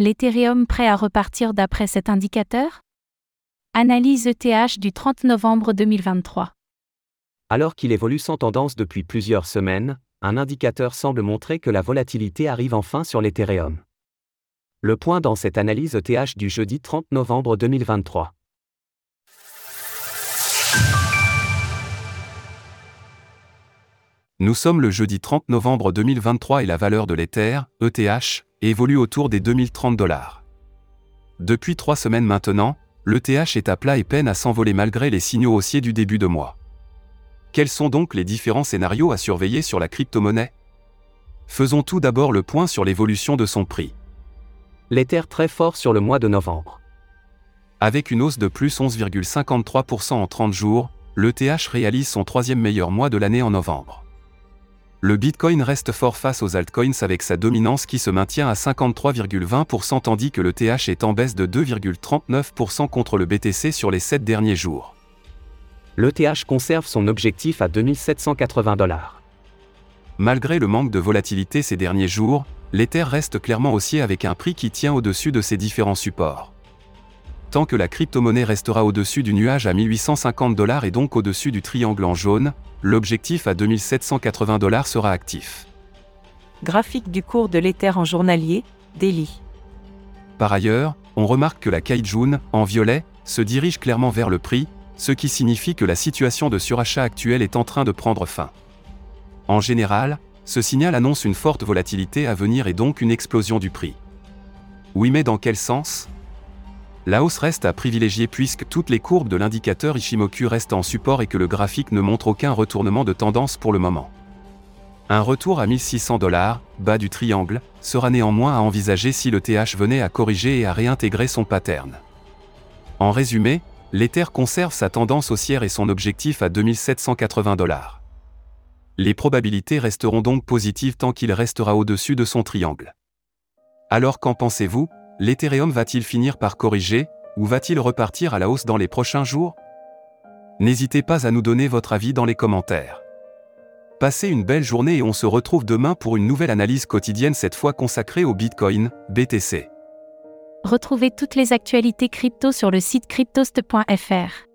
L'Ethereum prêt à repartir d'après cet indicateur? Analyse ETH du 30 novembre 2023. Alors qu'il évolue sans tendance depuis plusieurs semaines, un indicateur semble montrer que la volatilité arrive enfin sur l'Ethereum. Le point dans cette analyse ETH du jeudi 30 novembre 2023. Nous sommes le jeudi 30 novembre 2023 et la valeur de l'Ether, ETH, évolue autour des 2030 dollars. Depuis trois semaines maintenant, l'ETH est à plat et peine à s'envoler malgré les signaux haussiers du début de mois. Quels sont donc les différents scénarios à surveiller sur la crypto-monnaie? Faisons tout d'abord le point sur l'évolution de son prix. L'Ether très fort sur le mois de novembre. Avec une hausse de plus 11,53% en 30 jours, l'ETH réalise son troisième meilleur mois de l'année en novembre. Le Bitcoin reste fort face aux altcoins avec sa dominance qui se maintient à 53,20% tandis que le TH est en baisse de 2,39% contre le BTC sur les 7 derniers jours. L'ETH conserve son objectif à 2780 dollars. Malgré le manque de volatilité ces derniers jours, l'Ether reste clairement haussier avec un prix qui tient au-dessus de ses différents supports. Tant que la crypto-monnaie restera au-dessus du nuage à 1850 dollars et donc au-dessus du triangle en jaune, l'objectif à 2780 dollars sera actif. Graphique du cours de l'Ether en journalier, daily. Par ailleurs, on remarque que la Kaijun, en violet, se dirige clairement vers le prix, ce qui signifie que la situation de surachat actuelle est en train de prendre fin. En général, ce signal annonce une forte volatilité à venir et donc une explosion du prix. Oui mais dans quel sens? La hausse reste à privilégier puisque toutes les courbes de l'indicateur Ishimoku restent en support et que le graphique ne montre aucun retournement de tendance pour le moment. Un retour à 1600 dollars, bas du triangle, sera néanmoins à envisager si le TH venait à corriger et à réintégrer son pattern. En résumé, l'Ether conserve sa tendance haussière et son objectif à 2780 dollars. Les probabilités resteront donc positives tant qu'il restera au-dessus de son triangle. Alors qu'en pensez-vous? l'Ethereum va-t-il finir par corriger, ou va-t-il repartir à la hausse dans les prochains jours? N'hésitez pas à nous donner votre avis dans les commentaires. Passez une belle journée et on se retrouve demain pour une nouvelle analyse quotidienne cette fois consacrée au Bitcoin, BTC. Retrouvez toutes les actualités crypto sur le site cryptost.fr.